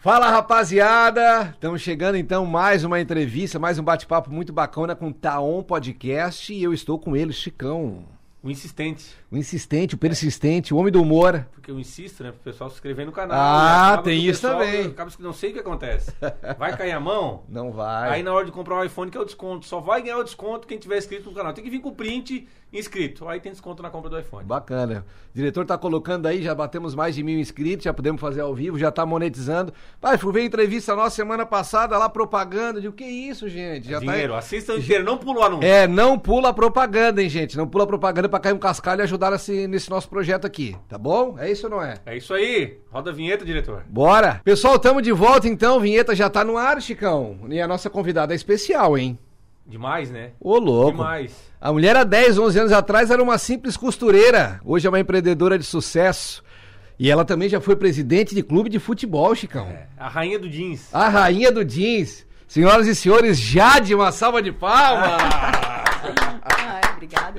Fala rapaziada, estamos chegando então mais uma entrevista, mais um bate-papo muito bacana com o Taon Podcast e eu estou com ele, Chicão. O insistente. O insistente, o persistente, o homem do humor. Porque eu insisto, né? Pro pessoal se inscrever no canal. Ah, tem isso pessoal- também. Acaba que não sei o que acontece. Vai cair a mão, Não vai. aí na hora de comprar o iPhone, que é o desconto. Só vai ganhar o desconto quem tiver inscrito no canal. Tem que vir com o print inscrito. Aí tem desconto na compra do iPhone. Bacana. O diretor tá colocando aí, já batemos mais de mil inscritos, já podemos fazer ao vivo, já tá monetizando. Pai, fui ver entrevista nossa semana passada lá, propaganda. De o que é isso, gente? Já Dinheiro, tá... assista inteiro, não pula o anúncio. É, não pula a propaganda, hein, gente? Não pula a propaganda pra cair um cascalho e ajudar nesse, nesse nosso projeto aqui, tá bom? É isso ou não é? É isso aí. Roda a vinheta, diretor. Bora! Pessoal, tamo de volta então, vinheta já tá no ar, Chicão. E a nossa convidada é especial, hein? Demais, né? Ô, louco. Demais. A mulher há 10, 11 anos atrás era uma simples costureira. Hoje é uma empreendedora de sucesso. E ela também já foi presidente de clube de futebol, Chicão. É, a rainha do jeans. A rainha do jeans. Senhoras e senhores, Jade, uma salva de palmas! Ai, obrigada.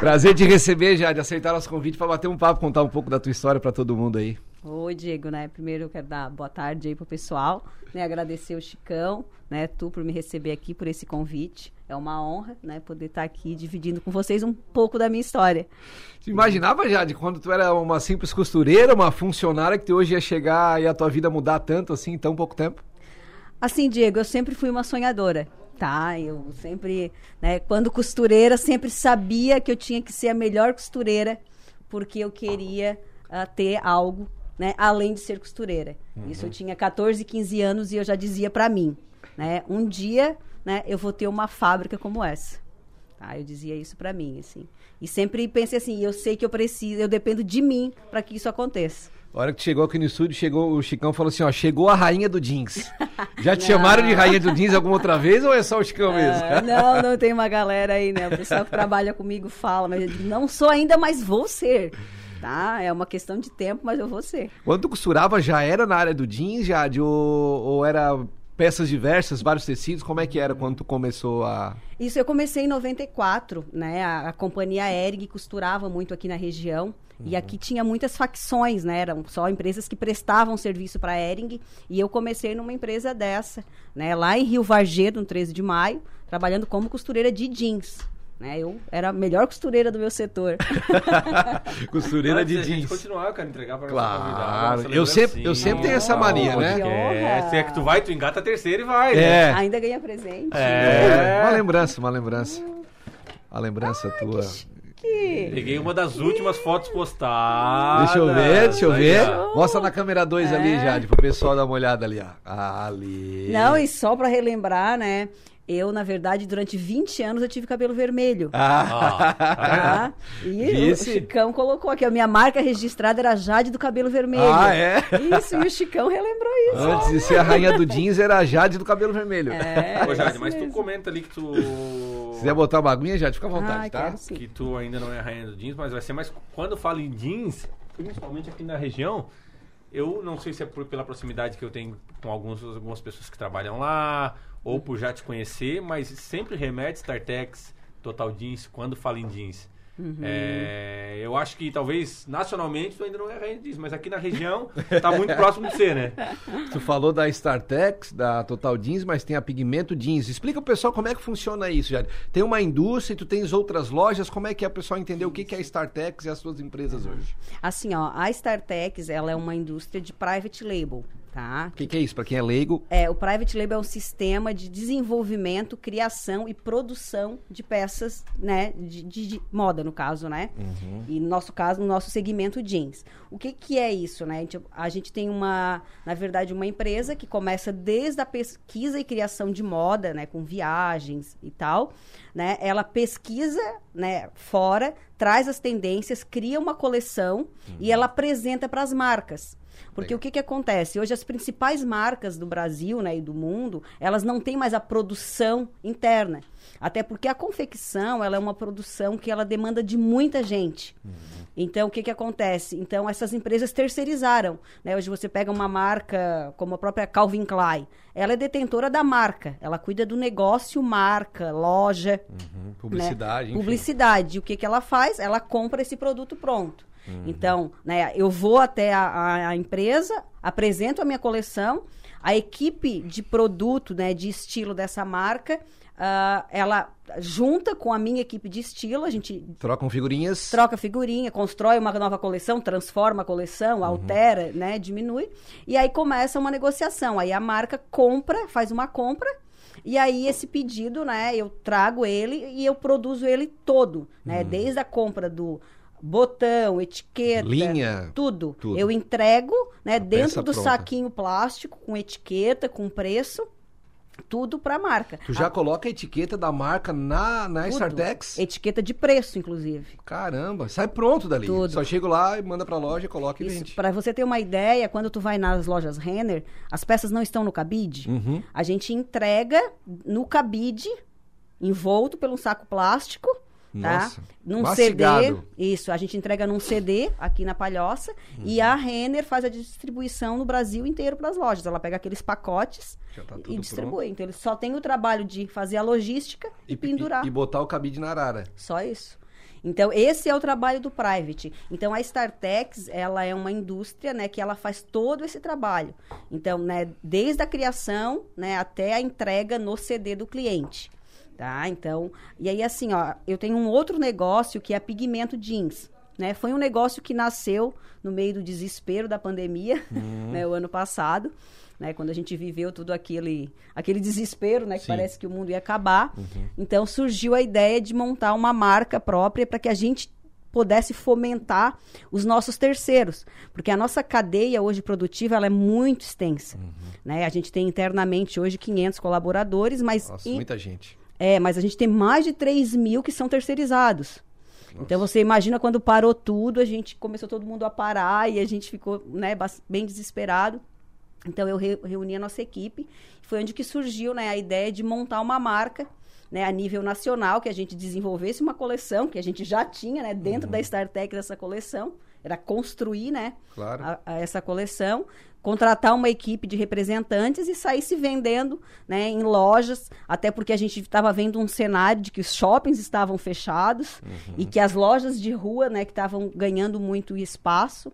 Prazer te receber, Jade. Aceitar nosso convite para bater um papo, contar um pouco da tua história para todo mundo aí. Oi, Diego, né? Primeiro eu quero dar boa tarde aí pro pessoal, né? Agradecer o Chicão, né? Tu por me receber aqui, por esse convite. É uma honra, né? Poder estar aqui dividindo com vocês um pouco da minha história. Você imaginava, Jade, quando tu era uma simples costureira, uma funcionária, que hoje ia chegar e a tua vida mudar tanto assim em tão pouco tempo? Assim, Diego, eu sempre fui uma sonhadora, tá? Eu sempre, né, quando costureira, sempre sabia que eu tinha que ser a melhor costureira, porque eu queria ah, ter algo, né, além de ser costureira. Isso eu tinha 14, 15 anos e eu já dizia pra mim, né, um dia, né, eu vou ter uma fábrica como essa. Tá? Eu dizia isso pra mim, assim. E sempre pensei assim, eu sei que eu preciso, eu dependo de mim para que isso aconteça. A hora que chegou aqui no estúdio, chegou, o Chicão falou assim, ó, chegou a rainha do jeans. Já te chamaram de rainha do jeans alguma outra vez ou é só o Chicão mesmo? Ah, não, não tem uma galera aí, né? O pessoal que trabalha comigo fala, mas eu digo, não sou ainda, mas vou ser. Tá? É uma questão de tempo, mas eu vou ser. Quando tu costurava, já era na área do jeans, Jade, ou, ou era peças diversas, vários tecidos? Como é que era quando tu começou a... Isso eu comecei em 94, né? A, a companhia Erig costurava muito aqui na região. E aqui tinha muitas facções, né? Eram só empresas que prestavam serviço para a Ering. E eu comecei numa empresa dessa, né? Lá em Rio Vargedo, no 13 de maio, trabalhando como costureira de jeans. Né? Eu era a melhor costureira do meu setor. Costureira de da gente jeans. continuar, eu quero entregar pra Claro. nossa Eu sempre- eu sempre tenho essa mania, né? Que É, se é que tu vai, tu engata a terceira e vai. né? É. Ainda ganha presente. É. Uma lembrança, uma lembrança. Uma lembrança tua. Que... Peguei uma das últimas fotos postadas. Deixa eu ver, deixa eu ver. Mostra na câmera 2 ali, Jade, pro pessoal dar uma olhada ali, ó. Ali. Não, e só pra relembrar, né? Eu, na verdade, durante 20 anos eu tive cabelo vermelho. Ah. Tá? E Vice? o Chicão colocou aqui, a minha marca registrada era Jade do cabelo vermelho. Ah, é? Isso, e o Chicão relembrou isso. Antes de ser a rainha do jeans, era a Jade do cabelo vermelho. É, Ô, Jade, isso mas tu mesmo. comenta ali que tu. Se quiser botar uma aguinha, Jade, fica à vontade, Ah, tá? Que tu ainda não é a rainha do jeans, mas vai ser mais. Quando eu falo em jeans, principalmente aqui na região, eu não sei se é por- pela proximidade que eu tenho com alguns, algumas pessoas que trabalham lá, ou por já te conhecer, mas sempre remete Startex, Total Jeans, quando fala em jeans. Uhum. É, eu acho que talvez nacionalmente tu ainda não é jeans, mas aqui na região tá muito próximo de ser, né? Tu falou da StarTex, da Total Jeans, mas tem a Pigmento Jeans. Explica pro pessoal como é que funciona isso, Jade. Tem uma indústria e tu tens outras lojas, como é que é o pessoal entender o que que é a StarTex e as suas empresas hoje? Assim, ó, a StarTex, ela é uma indústria de private label, tá? O que, que é isso? Pra quem é leigo, É, o private label é um sistema de desenvolvimento, criação e produção de peças, né, de, de- de moda no caso, né? E no nosso caso, no nosso segmento jeans. O que que é isso, né? A gente, a gente tem uma, na verdade, uma empresa que começa desde a pesquisa e criação de moda, né, com viagens e tal, né? Ela pesquisa, né, fora, traz as tendências, cria uma coleção e ela apresenta para as marcas. Porque Legal. o que, que acontece? Hoje as principais marcas do Brasil né, e do mundo, elas não têm mais a produção interna. Até porque a confecção, ela é uma produção que ela demanda de muita gente. Então, o que, que acontece? Então, essas empresas terceirizaram. Né? Hoje você pega uma marca como a própria Calvin Klein. Ela é detentora da marca. Ela cuida do negócio, marca, loja publicidade, né? Publicidade. E o que, que ela faz? Ela compra esse produto pronto. Então, né, eu vou até a, a- empresa, apresento a minha coleção, a equipe de produto, né, de estilo dessa marca, ah, ela junta com a minha equipe de estilo, a gente Trocam figurinhas. troca figurinha, constrói uma nova coleção, transforma a coleção, altera, né, diminui, e aí começa uma negociação. Aí a marca compra, faz uma compra, e aí esse pedido, né, eu trago ele e eu produzo ele todo, né, desde a compra do botão, etiqueta, Linha. tudo. Tudo. Eu entrego, né, peça dentro do pronta. saquinho plástico com etiqueta, com preço, tudo para a marca. Tu já coloca a etiqueta da marca na, na Tudo. StarTex? Etiqueta de preço, inclusive. Caramba, sai pronto dali. Tudo. Só chego lá e manda pra loja, coloca e Isso, vende. para você ter uma ideia, quando tu vai nas lojas Renner, as peças não estão no cabide. Uhum. A gente entrega no cabide, envolto pelo saco plástico, Nossa, tá? Num mastigado. CD. Isso, a gente entrega num CD aqui na Palhoça e Uhum. a Renner faz a distribuição no Brasil inteiro para as lojas. Ela pega aqueles pacotes tá e distribui. Então eles só tem o trabalho de fazer a logística e, pendurar. E, botar o cabide na arara. Só isso. Então, esse é o trabalho do private. Então, a StarTex, ela é uma indústria, né, que ela faz todo esse trabalho. Então, né, desde a criação, né, até a entrega no CD do cliente. Tá? Então, e aí assim, ó, eu tenho um outro negócio que é pigmento jeans. Né? Foi um negócio que nasceu no meio do desespero da pandemia, né, o ano passado, né, quando a gente viveu tudo aquele, aquele desespero, né, que Sim. parece que o mundo ia acabar. Então surgiu a ideia de montar uma marca própria para que a gente pudesse fomentar os nossos terceiros, porque a nossa cadeia hoje produtiva ela é muito extensa, né? A gente tem internamente hoje 500 colaboradores, mas Nossa, muita gente. É, mas a gente tem mais de 3 mil que são terceirizados. Então você imagina quando parou tudo, a gente começou todo mundo a parar e a gente ficou né, bem desesperado. Então eu re- reuni a nossa equipe. Foi onde que surgiu né, a ideia de montar uma marca né, a nível nacional, que a gente desenvolvesse uma coleção, que a gente já tinha né, dentro da StarTech dessa coleção. Era construir né, Claro. a- a essa coleção, contratar uma equipe de representantes e sair se vendendo né, em lojas, até porque a gente estava vendo um cenário de que os shoppings estavam fechados e que as lojas de rua né, que estavam ganhando muito espaço.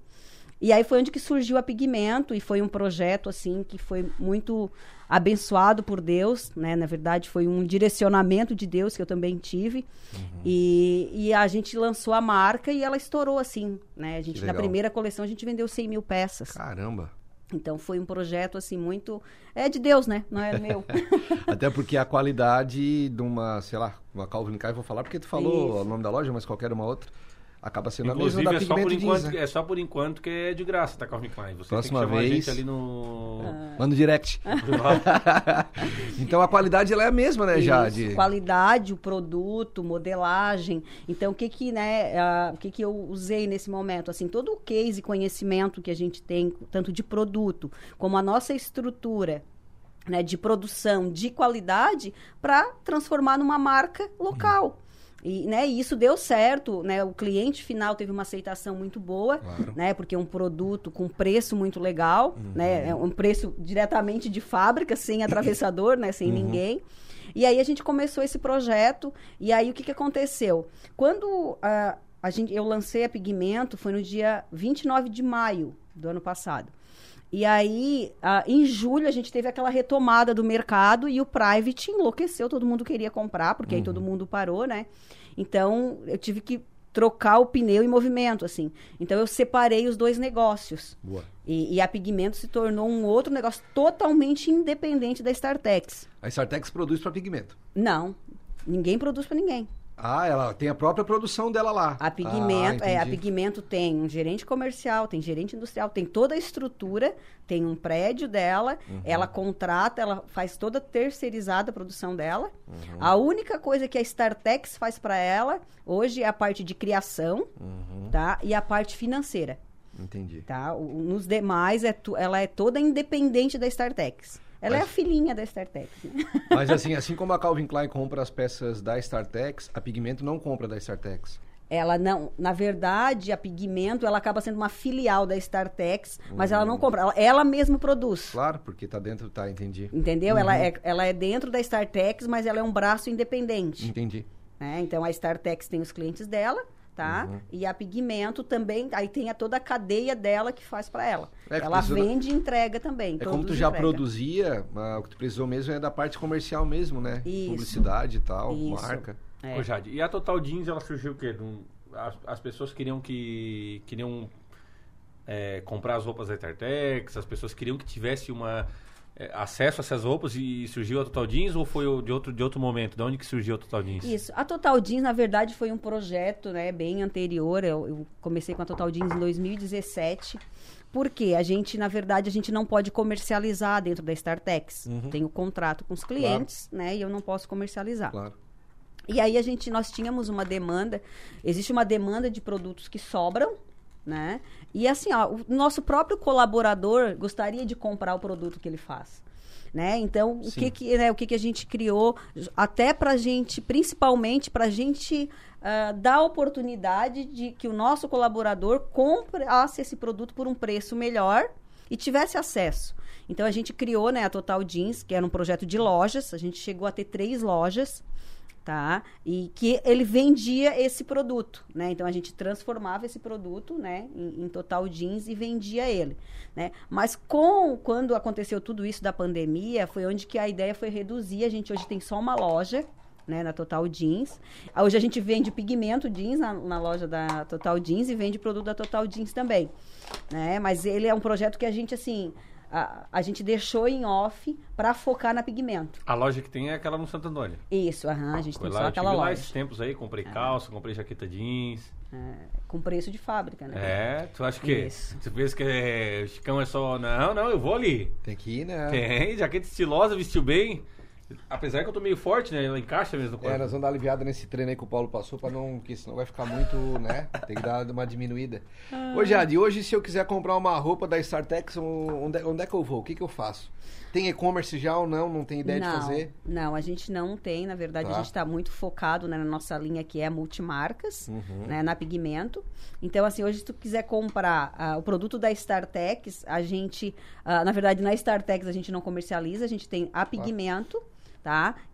E aí foi onde que surgiu a Pigmento e foi um projeto assim que foi muito abençoado por Deus, né? Na verdade foi um direcionamento de Deus que eu também tive. E, e a gente lançou a marca e ela estourou assim, né? A gente na primeira coleção a gente vendeu 100 mil peças. Caramba. Então foi um projeto assim muito é de Deus, né? Não é meu. Até porque a qualidade de uma, sei lá, uma Calvin Klein, vou falar porque tu falou Isso. o nome da loja, mas qualquer uma outra, acaba sendo Inclusive, a mesma é da só, por enquanto, Jeans, né? é só por enquanto que é de graça, tá, Calvin Klein? Você Próxima tem que vez- a gente ali no... Manda um direct. então a qualidade ela é a mesma, né, Isso, Jade? Qualidade, o produto, modelagem. Então, o que que, né, ah, o que que eu usei nesse momento? Assim, todo o case e conhecimento que a gente tem, tanto de produto, como a nossa estrutura, né, de produção, de qualidade, para transformar numa marca local. E, né, e isso deu certo, né? O cliente final teve uma aceitação muito boa, Claro. né? Porque é um produto com preço muito legal, né? É um preço diretamente de fábrica, sem atravessador, né? Sem ninguém. E aí a gente começou esse projeto. E aí o que, que aconteceu? Quando ah, a gente, eu lancei a Pigmento, foi no dia 29 de maio do ano passado. E aí, em julho, a gente teve aquela retomada do mercado e o private enlouqueceu, todo mundo queria comprar, porque aí todo mundo parou, né? Então, eu tive que trocar o pneu em movimento, assim. Então, eu separei os dois negócios. Boa. E, e a Pigmento se tornou um outro negócio totalmente independente da StarTex. A Startex produz para pigmento. Não, ninguém produz para ninguém. Ah, ela tem a própria produção dela lá. A Pigmento, ah, é, a. Pigmento tem um gerente comercial, tem gerente industrial, tem toda a estrutura, tem um prédio dela, Uhum. ela contrata, ela faz toda terceirizada a produção dela. Uhum. A única coisa que a StarTex faz para ela hoje é a parte de criação, Uhum. tá? E a parte financeira, Entendi. tá? O- nos demais é tu- ela é toda independente da StarTex. Ela é Mas- a filhinha da StarTex. né? Mas assim, assim como a Calvin Klein compra as peças da Startex, a Pigmento não compra da Startex. Ela não, na verdade, a Pigmento, ela acaba sendo uma filial da StarTex, mas ela não compra, ela, ela mesma produz. Claro, porque tá dentro, tá, entendi. Entendeu? Ela, Uhum. é, ela é dentro da StarTex, mas ela é um braço independente. Entendi. né? Então a StarTex tem os clientes dela, tá? Uhum. E a pigmento também, aí tem a toda a cadeia dela que faz para ela. É ela vende e entrega também. É como tu já entrega. produzia, mas o que tu precisou mesmo é da parte comercial mesmo, né? Isso. Publicidade e tal, Isso. marca. É. Ô, Jade, e a Total Jeans, ela surgiu o quê? As, as pessoas queriam que... Queriam é, comprar as roupas da Tartex, as pessoas queriam que tivesse uma... é, acesso a essas roupas e surgiu a Total Jeans ou foi o- de outro, de outro momento? De onde que surgiu a Total Jeans? Isso. A Total Jeans, na verdade, foi um projeto né, bem anterior. Eu, eu comecei com a Total Jeans em 2017. Porque a gente, na verdade, a gente não pode comercializar dentro da Startex. Uhum. Tenho contrato com os clientes, né? E eu não posso comercializar. Claro. E aí a gente, nós tínhamos uma demanda, existe uma demanda de produtos que sobram, né? E assim, ó, o nosso próprio colaborador gostaria de comprar o produto que ele faz. Né? Então, o que que, né, o que que a gente criou, até pra gente, principalmente pra gente ah, dar a oportunidade de que o nosso colaborador comprasse esse produto por um preço melhor e tivesse acesso. Então, a gente criou né, a Total Jeans, que era um projeto de lojas, a gente chegou a ter três lojas, tá? E que ele vendia esse produto, né? Então a gente transformava esse produto, né, em, em total jeans e vendia ele, né? Mas com quando aconteceu tudo isso da pandemia, foi onde que a ideia foi reduzir. A gente hoje tem só uma loja, né, na Total Jeans. Hoje a gente vende pigmento jeans na, na loja da Total Jeans e vende produto da Total Jeans também, né? Mas ele é um projeto que a gente assim a, a gente deixou em off para focar na pigmento. A loja que tem é aquela no Santo Antônio. Isso, aham, a gente Foi tem lá, só eu aquela tive lá loja. esses tempos aí, comprei calça, comprei jaqueta jeans. É, com preço de fábrica, né? É, tu acha que Isso. tu pensa que é, o Chicão é só, não, não, eu vou ali. Tem que ir, né? Tem, jaqueta estilosa, vestiu bem. Apesar que eu tô meio forte, né? Ela encaixa mesmo no corpo. É, nós vamos dar aliviada nesse treino aí que o Paulo passou, pra não, porque senão vai ficar muito, né? Tem que dar uma diminuída. Ô, Jade, hoje se eu quiser comprar uma roupa da StarTex, onde, onde é que eu vou? O que, que eu faço? Tem e-commerce já ou não? Não tem ideia não, de fazer? Não, a gente não tem. Na verdade, Tá. a gente está muito focado né, na nossa linha que é multimarcas, Uhum. né, na pigmento. Então, assim, hoje, se tu quiser comprar ah, o produto da StarTex, a gente, ah, na verdade, na StarTex a gente não comercializa, a gente tem a pigmento. Tá?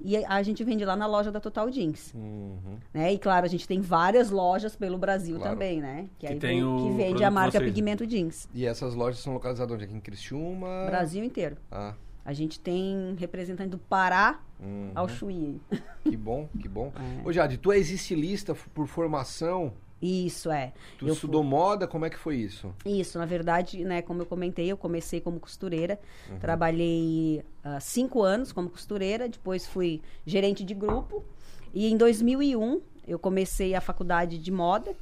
E a gente vende lá na loja da Total Jeans. Uhum. Né? E claro, a gente tem várias lojas pelo Brasil Claro. também, né? Que, Que aí tem vem- o que vende a marca vocês. Pigmento Jeans. E essas lojas são localizadas onde? Aqui em Criciúma? Brasil inteiro. Ah, A gente tem representante do Pará uhum. ao Chuí. Que bom, que bom. É. Ô, Jade, tu é estilista por formação? Isso, é. Tu Eu estudou moda? Como é que foi isso? Isso, na verdade, né, como eu comentei, eu comecei como costureira, Uhum. trabalhei ah, cinco anos como costureira, depois fui gerente de grupo, e em 2001 eu comecei a faculdade de moda,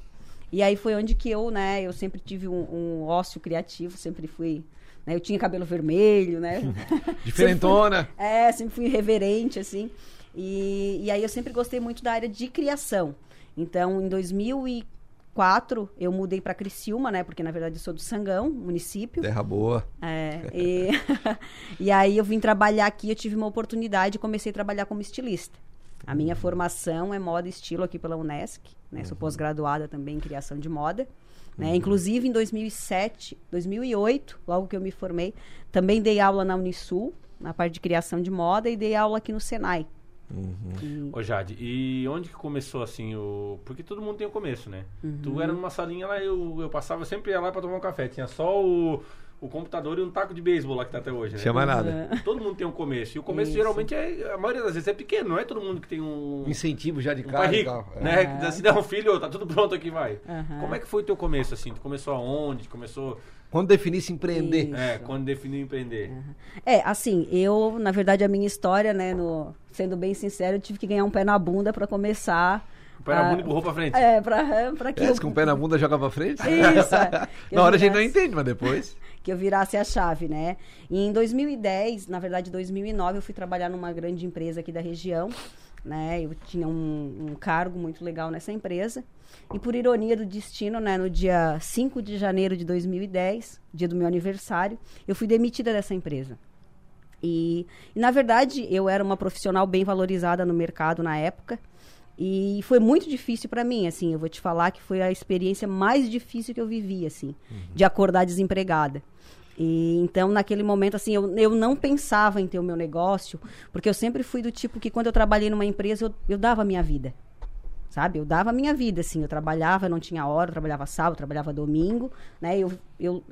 e aí foi onde que eu, né, eu sempre tive um, um ócio criativo, sempre fui, né, eu tinha cabelo vermelho, né, Diferentona? é, sempre fui irreverente, assim. E, e aí eu sempre gostei muito da área de criação. Então, em 2004, eu mudei para Criciúma, né? Porque, na verdade, eu sou do Sangão, município. Terra boa. É, e, e aí eu vim trabalhar aqui, eu tive uma oportunidade e comecei a trabalhar como estilista. A minha formação é moda e estilo aqui pela Unesc, né? Sou pós-graduada também em criação de moda. Né? Inclusive, em 2007, 2008, logo que eu me formei, também dei aula na Unisul, na parte de criação de moda, e dei aula aqui no Senai. E- Ô Jade, e onde que começou assim o. Porque todo mundo tem o começo, né? Tu Uhum. era numa salinha lá, eu, eu passava sempre ia lá pra tomar um café. Tinha só o, o computador e um taco de beisebol lá que tá até hoje, né? Chama nada. Todo mundo tem um começo. E o começo Isso. geralmente é. A maioria das vezes é pequeno, não é todo mundo que tem um. Incentivo já de Um cara e rico, tal. É. né? Dá- Se der um filho, tá tudo pronto aqui, vai. Aham. Como é que foi o teu começo, assim? Tu começou aonde? Tu Começou... Quando definisse empreender. Isso. É, quando definiu empreender. É, assim, eu, na verdade, a minha história, né, no, sendo bem sincero, eu tive que ganhar um pé na bunda para começar. O pé na bunda e empurrou pra frente. É, pra, pra que É, eu, com o pé na bunda joga pra frente? Isso, é. Na hora a gente não virasse- entende, mas depois. que eu virasse a chave, né? E em 2010, na verdade 2009, eu fui trabalhar numa grande empresa aqui da região, né? Eu tinha um, um cargo muito legal nessa empresa. E por ironia do destino, né, no dia 5 de janeiro de 2010, dia do meu aniversário, eu fui demitida dessa empresa. E, e, na verdade, eu era uma profissional bem valorizada no mercado na época. E foi muito difícil para mim, assim, eu vou te falar que foi a experiência mais difícil que eu vivi, assim, de acordar desempregada. E então, naquele momento, assim, eu, eu não pensava em ter o meu negócio, porque eu sempre fui do tipo que quando eu trabalhei numa empresa, eu, eu dava a minha vida. sabe? Eu dava a minha vida, assim, eu trabalhava, não tinha hora, eu trabalhava sábado, eu trabalhava domingo, né? Eu, eu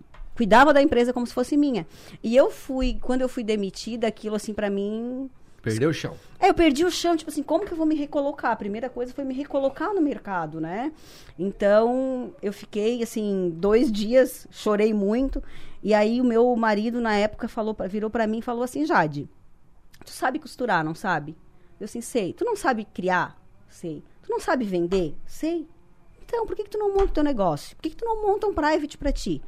cuidava da empresa como se fosse minha. E eu fui, quando eu fui demitida, aquilo, assim, para mim... Perdeu o chão. É, eu perdi o chão, tipo assim, como que eu vou me recolocar? A primeira coisa foi me recolocar no mercado, né? Então, eu fiquei, assim, dois dias, chorei muito. E aí, o meu marido, na época, falou, virou para mim e falou assim, Jade, tu sabe costurar, não sabe? Eu assim, sei. Tu não sabe criar? Sei. Tu não sabe vender? Sei. Então, por que, que tu não monta o teu negócio? Por que, que tu não monta um private para ti?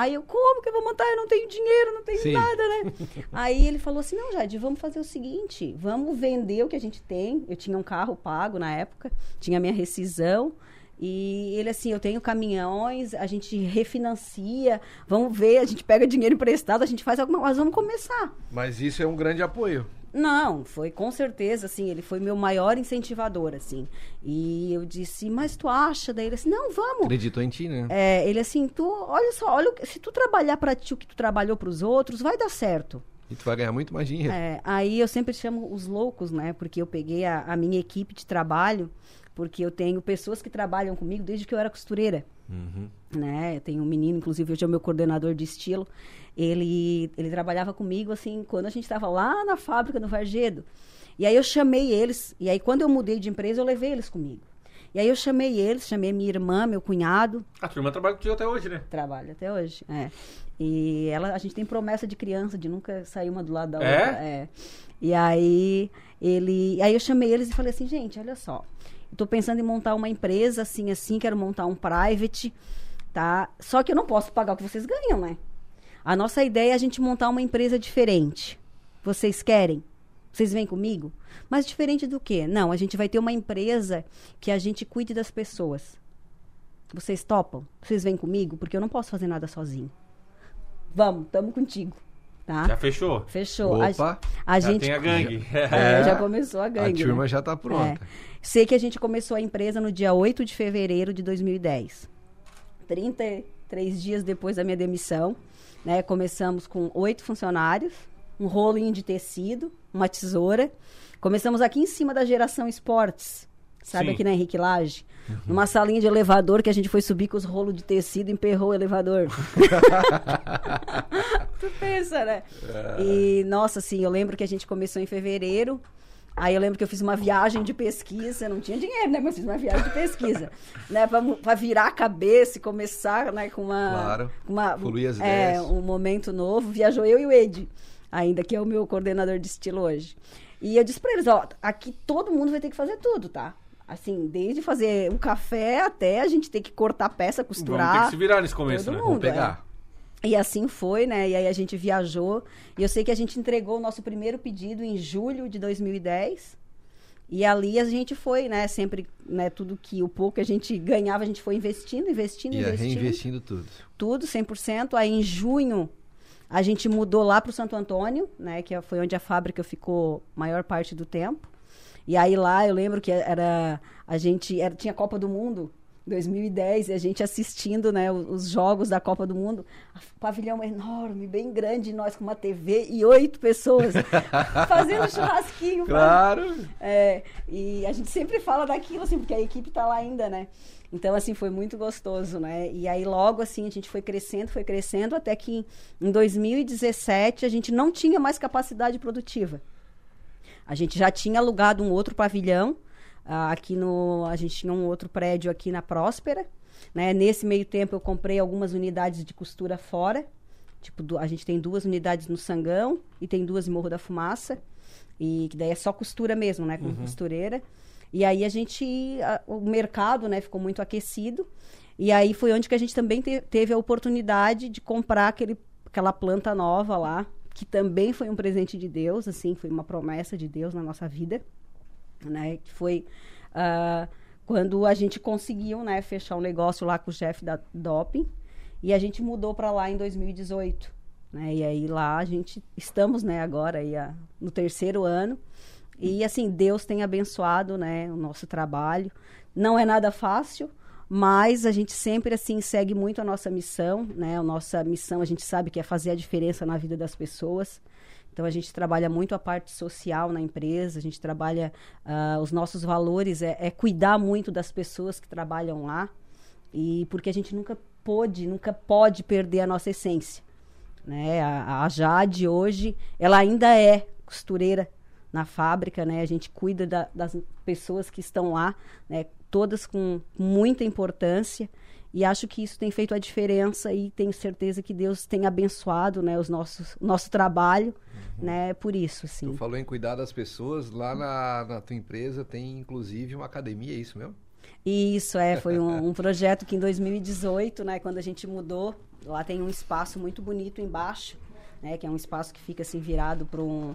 Aí eu, como que eu vou montar? Eu não tenho dinheiro, não tenho Sim. nada, né? Aí ele falou assim: não, Jade, vamos fazer o seguinte: vamos vender o que a gente tem. Eu tinha um carro pago na época, tinha minha rescisão. E ele assim, eu tenho caminhões, a gente refinancia, vamos ver, a gente pega dinheiro emprestado, a gente faz alguma coisa, vamos começar. Mas isso é um grande apoio. Não, foi com certeza, assim, ele foi meu maior incentivador, assim. E eu disse, mas tu acha? Daí ele assim, não, vamos. Acreditou em ti, né? É, ele assim, tu, olha só, olha, se tu trabalhar para ti o que tu trabalhou para os outros, vai dar certo. E tu vai ganhar muito mais dinheiro. É, aí eu sempre chamo os loucos, né? Porque eu peguei a, a minha equipe de trabalho, porque eu tenho pessoas que trabalham comigo desde que eu era costureira. Uhum. Né? Eu tenho um menino, inclusive hoje é o meu coordenador de estilo. Ele, ele trabalhava comigo, assim, quando a gente estava lá na fábrica, no Vargedo. E aí eu chamei eles, e aí quando eu mudei de empresa, eu levei eles comigo. E aí eu chamei eles, chamei minha irmã, meu cunhado. A tua irmã trabalha contigo até hoje, né? Trabalha até hoje, é. E ela, a gente tem promessa de criança, de nunca sair uma do lado da é? outra. É. E aí ele. Aí eu chamei eles e falei assim, gente, olha só. Estou pensando em montar uma empresa assim, assim, quero montar um private, tá? Só que eu não posso pagar o que vocês ganham, né? A nossa ideia é a gente montar uma empresa diferente. Vocês querem? Vocês vêm comigo? Mas diferente do quê? Não, a gente vai ter uma empresa que a gente cuide das pessoas. Vocês topam? Vocês vêm comigo? Porque eu não posso fazer nada sozinho. Vamos, tamo contigo. Tá? Já fechou? Fechou. Opa, a, a já gente tem a gangue. É, já começou a gangue. A turma né? já tá pronta. É. Sei que a gente começou a empresa no dia 8 de fevereiro de 2010. 33 dias depois da minha demissão. Né? Começamos com oito funcionários, um rolinho de tecido, uma tesoura. Começamos aqui em cima da geração esportes, sabe, Sim. aqui na Henrique Lage. Uhum. Numa salinha de elevador que a gente foi subir com os rolos de tecido e emperrou o elevador. pensa, né? É. E, nossa, assim, eu lembro que a gente começou em fevereiro. Aí eu lembro que eu fiz uma viagem de pesquisa, não tinha dinheiro, né? Mas fiz uma viagem de pesquisa, né? Para virar a cabeça e começar, né? Com uma, claro. uma Fluir as é, ideias. um momento novo. Viajou eu e o Ed, ainda que é o meu coordenador de estilo hoje. E eu disse para eles, ó, aqui todo mundo vai ter que fazer tudo, tá? Assim, desde fazer um café até a gente ter que cortar peça, costurar. Vamos ter que se virar nesse começo, né? Mundo, Vamos pegar. É. E assim foi, né? E aí a gente viajou. E eu sei que a gente entregou o nosso primeiro pedido em julho de 2010. E ali a gente foi, né? Sempre, né? Tudo que o pouco que a gente ganhava, a gente foi investindo, investindo, Ia investindo. reinvestindo tudo. Tudo, 100%. Aí em junho a gente mudou lá para o Santo Antônio, né? Que foi onde a fábrica ficou maior parte do tempo. E aí lá eu lembro que era a gente era, tinha Copa do Mundo 2010 e a gente assistindo né, os, os, jogos da Copa do Mundo, pavilhão enorme, bem grande, nós com uma TV e oito pessoas fazendo churrasquinho. Claro! É, e a gente sempre fala daquilo, assim, porque a equipe está lá ainda, né? Então, assim, foi muito gostoso, né? E aí, logo assim, a gente foi crescendo, foi crescendo, até que em 2017 a gente não tinha mais capacidade produtiva. A gente já tinha alugado um outro pavilhão, aqui no a gente tinha um outro prédio aqui na Próspera né? Nesse meio tempo eu comprei algumas unidades de costura fora. Tipo do, a gente tem duas unidades no Sangão e tem duas em Morro da Fumaça. E que daí é só costura mesmo né? Com uhum. costureira. E aí a gente a, o mercado né ficou muito aquecido. E aí foi onde que a gente também te, teve a oportunidade de comprar aquele aquela planta nova lá que também foi um presente de Deus assim foi uma promessa de Deus na nossa vida né? Que foi uh, quando a gente conseguiu, né, fechar um negócio lá com o chefe da Doping e a gente mudou para lá em 2018, né? E aí lá a gente estamos, né, agora aí a, no terceiro ano e assim Deus tem abençoado, né, o nosso trabalho. Não é nada fácil, mas a gente sempre assim segue muito a nossa missão, né? A nossa missão a gente sabe que é fazer a diferença na vida das pessoas. Então a gente trabalha muito a parte social na empresa, a gente trabalha uh, os nossos valores é, é, cuidar muito das pessoas que trabalham lá e porque a gente nunca pôde, nunca pode perder a nossa essência, né? A, a Jade hoje ela ainda é costureira na fábrica, né? A gente cuida da, das pessoas que estão lá, né? Todas com muita importância. E acho que isso tem feito a diferença e tenho certeza que Deus tem abençoado, né, os nossos, nosso trabalho. Né, por isso, sim. Tu falou em cuidar das pessoas, lá na, na tua empresa tem inclusive uma academia, é isso mesmo? Isso, é, foi um, um projeto que em 2018, né, quando a gente mudou, lá tem um espaço muito bonito embaixo, né, que é um espaço que fica assim virado para um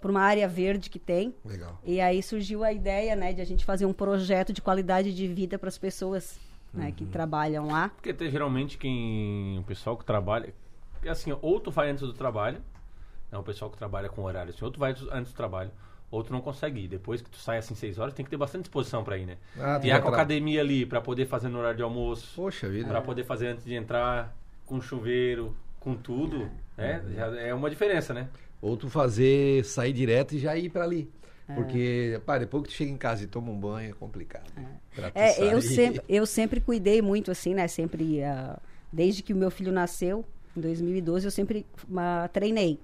para uma área verde que tem. Legal. E aí surgiu a ideia, né, de a gente fazer um projeto de qualidade de vida para as pessoas, uhum. né, que uhum. trabalham lá. Porque tem, geralmente quem o pessoal que trabalha, assim, ou tu vai antes do trabalho, é o pessoal que trabalha com horário assim, ou tu vai antes do trabalho, ou tu não consegue ir. Depois que tu sai assim seis horas, tem que ter bastante disposição para ir, né? Ah, e a com a academia ali para poder fazer no horário de almoço. Poxa vida. Para poder fazer antes de entrar com chuveiro, com tudo, né? Já é uma diferença, né? Ou tu fazer, sair direto e já ir para ali. É. Porque, pá, depois que tu chega em casa e toma um banho, é complicado. É, é eu, sempre, eu sempre cuidei muito, assim, né? Sempre, uh, desde que o meu filho nasceu, em 2012, eu sempre uh, treinei.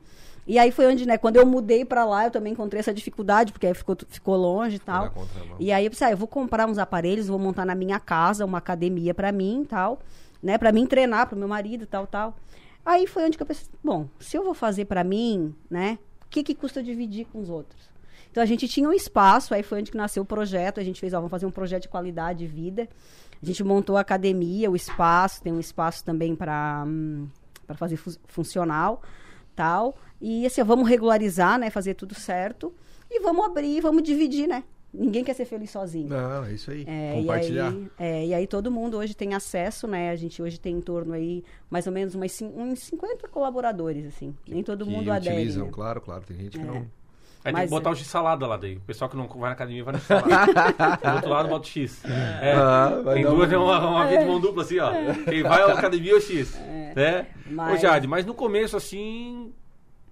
E aí foi onde, né, quando eu mudei para lá, eu também encontrei essa dificuldade, porque aí ficou, ficou longe e tal. E aí eu pensei, ah, eu vou comprar uns aparelhos, vou montar na minha casa uma academia para mim e tal, né, para mim treinar pro meu marido e tal, tal. Aí foi onde que eu pensei, bom, se eu vou fazer para mim, né, o que que custa dividir com os outros? Então a gente tinha um espaço, aí foi onde que nasceu o projeto, a gente fez, ó, vamos fazer um projeto de qualidade de vida. A gente montou a academia, o espaço, tem um espaço também para hum, para fazer fu funcional, tal. E assim, ó, vamos regularizar, né, fazer tudo certo e vamos abrir, vamos dividir, né? Ninguém quer ser feliz sozinho. Não, é isso aí. É, Compartilhar. E aí, é, e aí todo mundo hoje tem acesso, né? A gente hoje tem em torno aí mais ou menos umas, uns 50 colaboradores, assim. Nem todo que mundo adere. utilizam, né? claro, claro. Tem gente que é. não... Aí Mas, tem que botar o X salada lá daí. O pessoal que não vai na academia vai na salada. Do outro lado bota o X. É, ah, tem duas, um... uma, uma via de mão dupla assim, ó. Quem vai à academia é o X. É. Né? Mas... Ô Jade, mas no começo assim,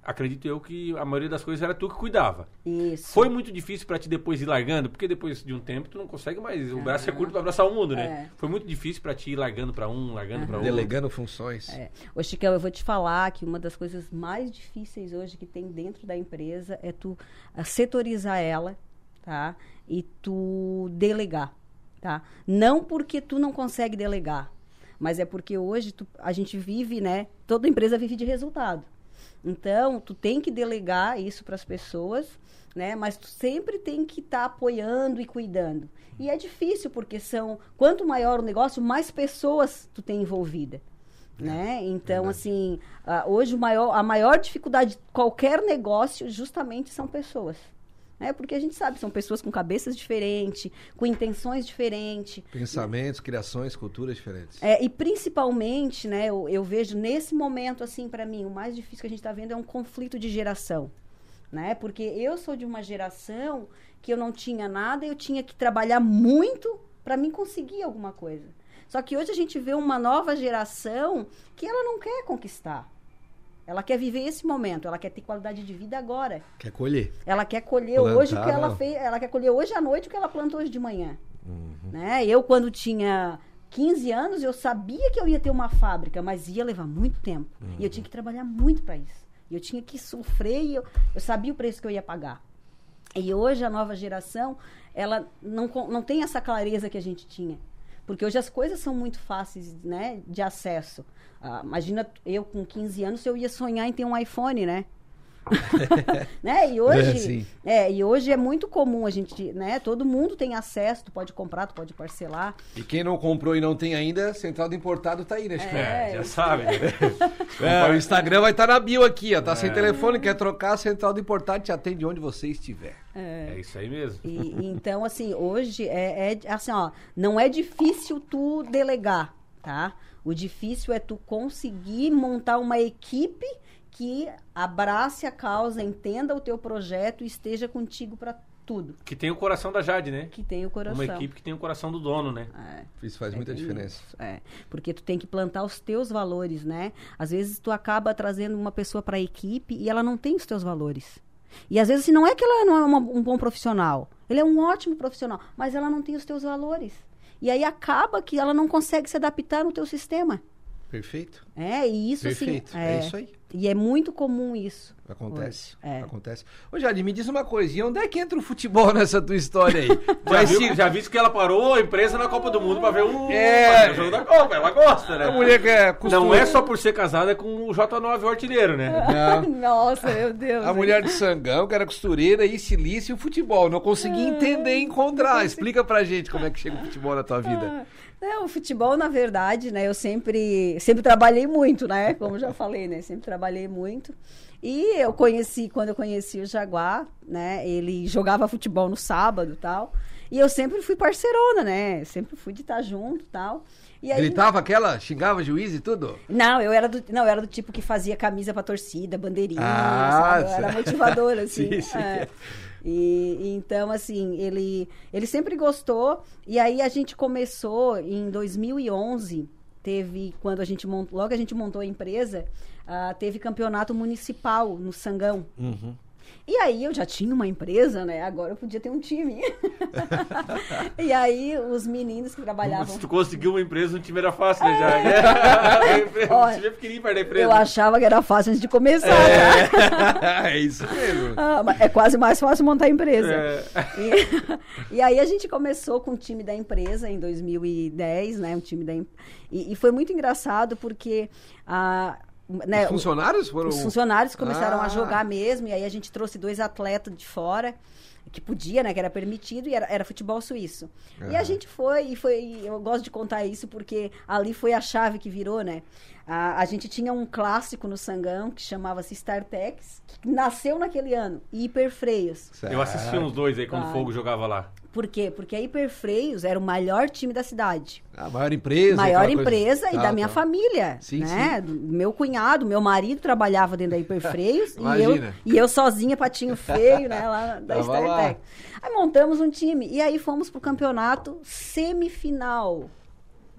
acredito eu que a maioria das coisas era tu que cuidava. Isso. Foi muito difícil para ti depois ir largando, porque depois de um tempo tu não consegue mais, o braço é curto para abraçar o mundo, né? É. Foi muito difícil para ti ir largando para um, largando para outro. Delegando funções. É. Ô Chicão, eu vou te falar que uma das coisas mais difíceis hoje que tem dentro da empresa é tu uh, setorizar ela, tá? E tu delegar, tá? Não porque tu não consegue delegar, mas é porque hoje tu, a gente vive, né? Toda empresa vive de resultado. Então, tu tem que delegar isso para as pessoas, né? Mas tu sempre tem que estar tá apoiando e cuidando. E é difícil porque são quanto maior o negócio, mais pessoas tu tem envolvida. É, né? Então, verdade. assim, uh, hoje o maior, a maior dificuldade de qualquer negócio justamente são pessoas né? Porque a gente sabe, são pessoas com cabeças diferentes, com intenções diferentes. Pensamentos, né? criações, culturas diferentes. É, e principalmente, né, eu, eu vejo nesse momento, assim, para mim, o mais difícil que a gente está vendo é um conflito de geração. Né? Porque eu sou de uma geração que eu não tinha nada, eu tinha que trabalhar muito para mim conseguir alguma coisa. Só que hoje a gente vê uma nova geração que ela não quer conquistar. Ela quer viver esse momento, ela quer ter qualidade de vida agora. Quer colher. Ela quer colher Plantar, hoje o que ela fez, ela quer colher hoje à noite o que ela plantou hoje de manhã. Uhum. Né? Eu quando tinha 15 anos, eu sabia que eu ia ter uma fábrica, mas ia levar muito tempo. Uhum. E eu tinha que trabalhar muito para isso. E eu tinha que sofrer e eu, eu sabia o preço que eu ia pagar. E hoje a nova geração, ela não, não tem essa clareza que a gente tinha. Porque hoje as coisas são muito fáceis né, de acesso. Ah, imagina eu com 15 anos, se eu ia sonhar em ter um iPhone, né? né? E hoje, é, é, e hoje é muito comum a gente, né? Todo mundo tem acesso, tu pode comprar, tu pode parcelar. E quem não comprou e não tem ainda, central do importado tá aí, né? É, já sabe. Né? é, o Instagram vai estar tá na bio aqui, ó. Tá sem é. telefone, quer trocar, central do importado te atende onde você estiver. É, é isso aí mesmo. E, então, assim, hoje é, é assim, ó, não é difícil tu delegar, tá? O difícil é tu conseguir montar uma equipe que abrace a causa, entenda o teu projeto e esteja contigo para tudo. Que tem o coração da Jade, né? Que tem o coração. Uma equipe que tem o coração do dono, né? É. Isso faz muita É diferença. isso, é. Porque tu tem que plantar os teus valores, né? Às vezes tu acaba trazendo uma pessoa para a equipe e ela não tem os teus valores. E às vezes assim, não é que ela não é uma- um bom profissional. Ele é um ótimo profissional, mas ela não tem os teus valores. E aí acaba que ela não consegue se adaptar no teu sistema. Perfeito. É, e isso Perfeito. assim. É isso aí. E é muito comum isso. Acontece. Hoje, é. Acontece. Ô, Jade, me diz uma coisa. E onde é que entra o futebol nessa tua história aí? Já, viu, se- já visto que ela parou a empresa na Copa do Mundo pra ver o, É. pra ver o jogo da Copa. Ela gosta, né? a mulher que é costura- Não é só por ser casada com o J9 o artilheiro, né? Nossa, meu Deus. A mulher de Sangão, que era costureira, e silício e o futebol. Não consegui entender e encontrar. Explica pra gente como é que chega o futebol na tua vida. Não, o futebol, na verdade, né? Eu sempre, sempre trabalhei muito, né? Como já falei, né? Sempre trabalhei muito. E eu conheci, quando eu conheci o Jaguar, né? Ele jogava futebol no sábado e tal. E eu sempre fui parceirona, né? Sempre fui de estar junto tal. E aí, Gritava aquela, xingava juiz e tudo? Não, eu era do, não, era do tipo que fazia camisa pra torcida, bandeirinha, Ah, sabe? Eu era motivadora, assim. Sim, sim. é. E, e então, assim, ele, ele sempre gostou. E aí a gente começou em 2011, teve, quando a gente montou, logo a gente montou a empresa, ah, teve campeonato municipal no Sangão. Uhum. E aí eu já tinha uma empresa, né? Agora eu podia ter um time. e aí os meninos que trabalhavam... Se tu conseguiu uma empresa, o time era fácil, né? Já. o Olha, time é pequenininho perto da empresa. Eu achava que era fácil antes de começar, tá? é isso mesmo. Ah, é quase mais fácil montar a empresa. É. E, e aí a gente começou com o time da empresa em 2010, né? Um time da e, e foi muito engraçado porque a né, Os funcionários foram. os funcionários começaram Ah. a jogar mesmo, e aí a gente trouxe dois atletas de fora, que podia, né, que era permitido, e era, era futebol suíço. E a gente foi, e foi, eu gosto de contar isso porque ali foi a chave que virou, né? A, a gente tinha um clássico no Sangão que chamava-se StarTex, que nasceu naquele ano, e Hiperfreios. Certo. Eu assisti uns dois aí quando o Fogo jogava lá. Por quê? Porque a Hiperfreios era o maior time da cidade. A maior empresa. maior aquela coisa- empresa e Tá, da minha tá. família, Sim, né? Do meu cunhado, meu marido trabalhava dentro da Hiperfreios e, eu, Imagina. e eu sozinha, patinho feio, né? Lá da. StarTech. Aí montamos um time e aí fomos pro campeonato semifinal,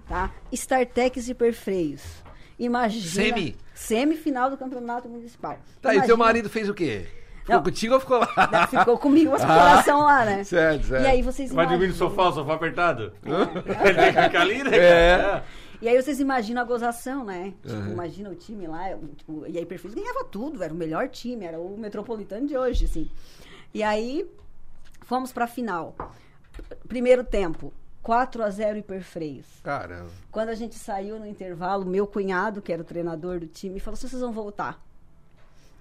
tá? StarTechs e Hiperfreios. Imagina. Semi? Semifinal do campeonato municipal. Tá, e teu Imagina- marido fez o quê? Ficou Não. contigo ou ficou lá? Né, Ficou comigo as Ah, coração lá, né? Certo, certo. E aí vocês Vai dormir no imaginam- sofá, o sofá apertado? Ele fica ali, né? É. E aí vocês imaginam a gozação, né? Tipo, Uhum. imagina o time lá, tipo, e aí Perfis ganhava tudo, era o melhor time, era o metropolitano de hoje, assim. E aí fomos pra final. Primeiro tempo, 4 a 0 Hiperfreios. Caramba. Quando a gente saiu no intervalo, meu cunhado, que era o treinador do time, falou: "Se vocês vão voltar".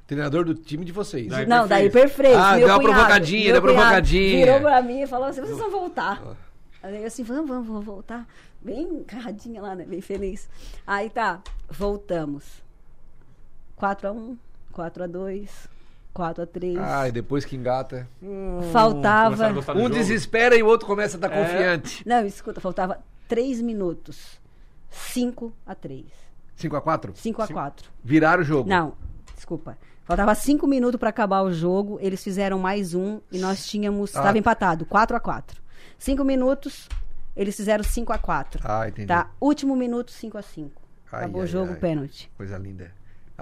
Treinador do time de vocês. Da Não, da Hiperfreios. Ah, meu deu uma provocadinha, deu cunhado provocadinha. Virou pra mim e falou assim: vocês vão voltar. Aí eu assim, vamos, vamos, vamos voltar. Bem carradinha lá, né? Bem feliz. Aí tá, voltamos. 4x1, 4x2, 4x3. Ah, e depois que engata. Começaram Faltava. a Um desespera e o outro começa a estar É. confiante. Não, escuta, faltava 3 minutos. 5 a 3. 5x4? 5 a 4. Viraram o jogo. Não, desculpa. Faltava 5 minutos para acabar o jogo. Eles fizeram mais um e nós tínhamos. Ah. Estava empatado, 4 a 4 5 minutos, eles fizeram 5 a 4 Ah, entendi. Tá? Último minuto, 5 a 5 Ai, Acabou ai, o jogo, ai. pênalti. Coisa linda.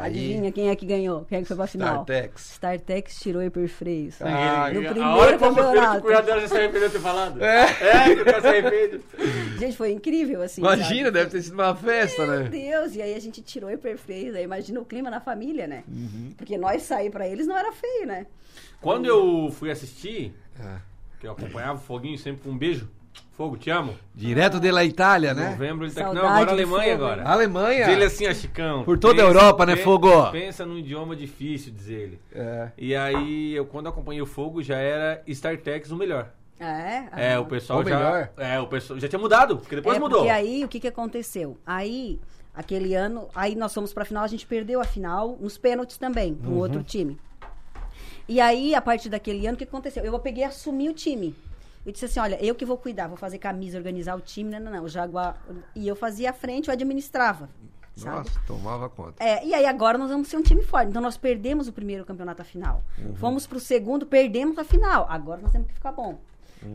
Adivinha quem é que ganhou? Quem é que foi pra final? StarTex. StarTex tirou Hiperfreios. Ah, no a primeiro hora que eu ver que campeonato. o dela já se arrependeu de ter falado. É, que o cara se arrepende. Gente, foi incrível, assim. Imagina, sabe? deve ter sido uma festa, Meu né? Deus, e aí a gente tirou Hiperfreios. Aí imagina o clima na família, né? Uhum. Porque nós sair pra eles não era feio, né? Quando eu fui assistir, Ah. que eu acompanhava o Foguinho sempre com um beijo. Fogo, te amo. Direto de la Itália, né? Novembro ele tá aqui. Não, agora Alemanha Fogo, agora. Alemanha. Diz ele assim, ó, Chicão. Por toda a Europa, né, Fogo? Pensa num idioma difícil, diz ele. É. E aí, eu quando acompanhei o Fogo, já era StarTex o melhor. É? É, Ah. o pessoal O já... melhor? É, o pessoal já tinha mudado, porque depois é, mudou. Porque aí, o que, que aconteceu? Aí, aquele ano, aí nós fomos pra final, a gente perdeu a final, nos pênaltis também, pro Uhum. outro time. E aí, a partir daquele ano, o que aconteceu? Eu peguei e assumi o time. Eu disse assim, olha, eu que vou cuidar, vou fazer camisa, organizar o time, não, não, não, o Jaguar... E eu fazia a frente, eu administrava. sabe? Nossa, tomava conta. É, e aí agora nós vamos ser um time forte. Então nós perdemos o primeiro campeonato à final. Uhum. Fomos pro segundo, perdemos a final. Agora nós temos que ficar bom,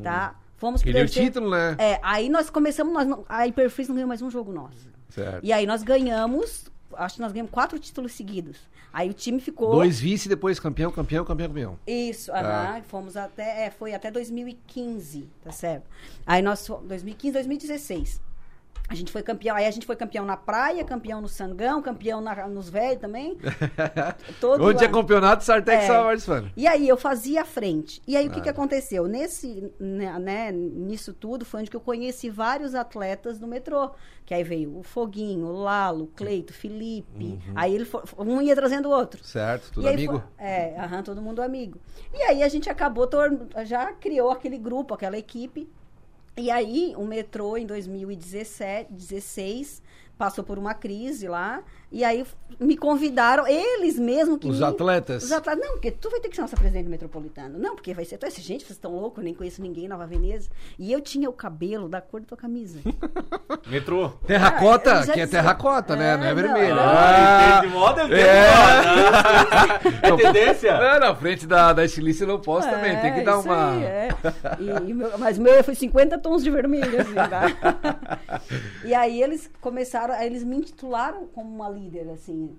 tá? Fomos pro Queria o terceiro- título, né? É, aí nós começamos, nós não, a Hyperfreeze não ganhou mais um jogo nosso. Certo. E aí nós ganhamos, acho que nós ganhamos quatro títulos seguidos. Aí o time ficou... Dois vice, depois campeão, campeão, campeão, campeão. Isso, Tá. fomos até, é, foi até 2015, tá certo? Aí nós, fo- 2015, 2016. A gente foi campeão, aí a gente foi campeão na praia, campeão no Sangão, campeão na- nos velhos também. Todo Onde tinha ano. campeonato, Sartec É. estava participando. E aí eu fazia a frente. E aí o que, Ah. que aconteceu? Nesse, né, né, nisso tudo foi onde que eu conheci vários atletas do metrô. Que aí veio o Foguinho, o Lalo, o Cleito, o Felipe. Aí ele foi, um ia trazendo o outro. Certo, tudo amigo? foi- é, aham, todo mundo amigo. E aí a gente acabou, já criou aquele grupo, aquela equipe. E aí o metrô em 2017, 16, passou por uma crise lá. E aí me convidaram, eles mesmos que Os me- atletas? Os atletas, não, porque tu vai ter que ser nossa presidente metropolitano. Não, porque vai ser, tu é gente, vocês estão loucos, nem conheço ninguém em Nova Veneza. E eu tinha o cabelo da cor da tua camisa. Metrô. Terracota, Ah, que é terracota, né? Não é É, não, vermelho. não. Ah, entende moda, eu entendo moda. É tendência? Não, na frente da, da estilista eu não posso também. Tem que dar É, isso uma. aí, é. E- e meu- mas o meu foi 50 tons de vermelho, assim, tá? e aí eles começaram, aí eles me intitularam como uma líder, assim.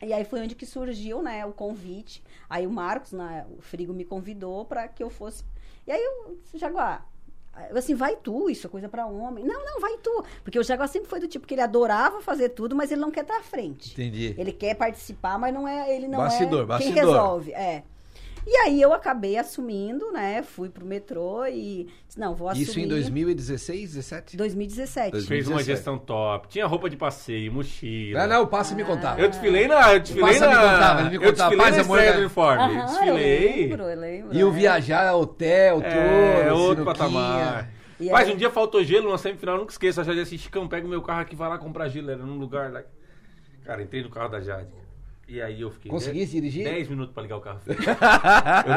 E aí foi onde que surgiu, né, o convite. Aí o Marcos, né, o Frigo me convidou para que eu fosse. E aí eu, disse, Jaguar, eu, assim, vai tu, isso é coisa para homem. Não, não, vai tu. Porque o Jaguar sempre foi do tipo que ele adorava fazer tudo, mas ele não quer estar à frente. Entendi. Ele quer participar, mas não é ele não Bastidor, é bastidor. quem resolve. É. E aí eu acabei assumindo, né? Fui pro metrô e disse, não, vou assumir. Isso em 2016, 17? 2017. Dois- Fez uma 2017. gestão top. Tinha roupa de passeio, mochila. Ah, não, passa me contar. Eu desfilei na. Eu desfilei Passa na. me contava, ele me eu contava. desfilei Paz, na amor, estreia né? do uniforme. Aham, desfilei. Eu lembro, eu lembro. E o é. viajar, hotel, todo. É, outro patamar. E Mas aí- um dia faltou gelo na semifinal, eu nunca esqueço. A Jade disse, Chicão, pega o meu carro aqui, vai lá comprar gelo. Era num lugar lá. Cara, entrei no carro da Jade. E aí eu fiquei. Conseguisse dirigir? 10 minutos pra ligar o carro. eu já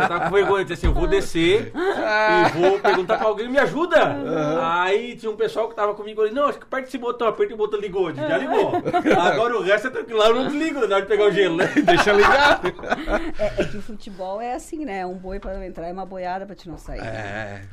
tava com vergonha, eu disse assim, eu vou descer e vou perguntar pra alguém, me ajuda! Aí tinha um pessoal que tava comigo, falei, não, acho que aperta esse botão, aperta o botão, ligou, já ligou. Agora o resto é tranquilo, lá eu não desligo na hora de pegar o gelo, né? Deixa ligar. É, é que o futebol é assim, né? Um boi pra entrar e uma boiada pra te não sair. É.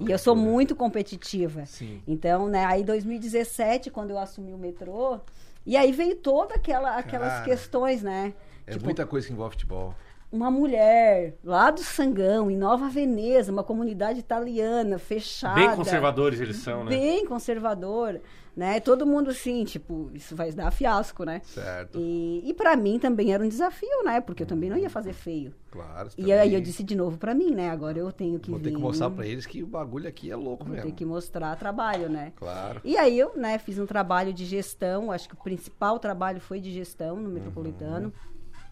E eu sou muito competitiva. Sim. Então, né, aí 2017, quando eu assumi o metrô, e aí veio toda aquela aquelas Cara, questões, né? É Tipo, muita coisa que envolve futebol. uma mulher lá do Sangão, em Nova Veneza, uma comunidade italiana, fechada. Bem conservadores eles são, né? Bem conservador, né? Todo mundo assim, tipo, isso vai dar fiasco, né? Certo. E, e para mim também era um desafio, né? Porque eu também não ia fazer feio. Claro. E também. aí eu disse de novo pra mim, né? Agora eu tenho que Vou vir. ter que mostrar pra eles que o bagulho aqui é louco Vou mesmo. ter que mostrar trabalho, né? Claro. E aí eu, né, fiz um trabalho de gestão, acho que o principal trabalho foi de gestão no Metropolitano.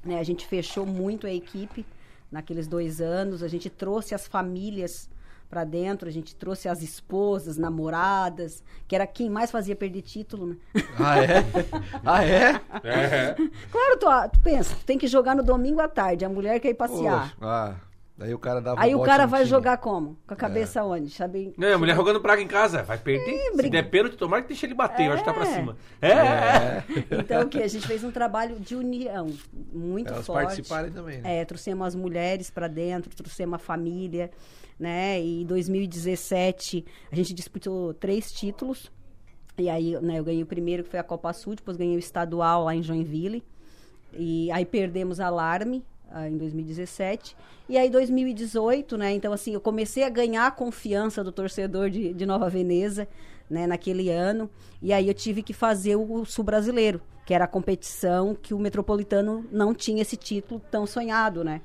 Né, a gente fechou muito a equipe naqueles dois anos, a gente trouxe as famílias para dentro, a gente trouxe as esposas, namoradas, que era quem mais fazia perder título, né? Ah, é? Ah, é? É. Claro, tu, tu pensa, tu tem que jogar no domingo à tarde, a mulher quer ir passear. Poxa, ah, daí o cara dava Aí um o cara vai time. jogar como? Com a cabeça onde? Sabe? Não, a mulher jogando praga em casa, vai perder. Se briga- der pênalti, tomara que deixa ele bater, eu acho que tá pra É. cima. É, é. Então, o que? A gente fez um trabalho de união muito Elas forte. participarem também, né? É, trouxemos as mulheres para dentro, trouxemos a família, né? E em 2017 a gente disputou três títulos. E aí, né, eu ganhei o primeiro, que foi a Copa Sul, depois ganhei o estadual lá em Joinville. E aí perdemos Alarme ah, em 2017. E aí 2018, né? Então, assim, eu comecei a ganhar a confiança do torcedor de, de Nova Veneza, né, naquele ano. E aí eu tive que fazer o Sul Brasileiro, que era a competição que o Metropolitano não tinha esse título tão sonhado, né?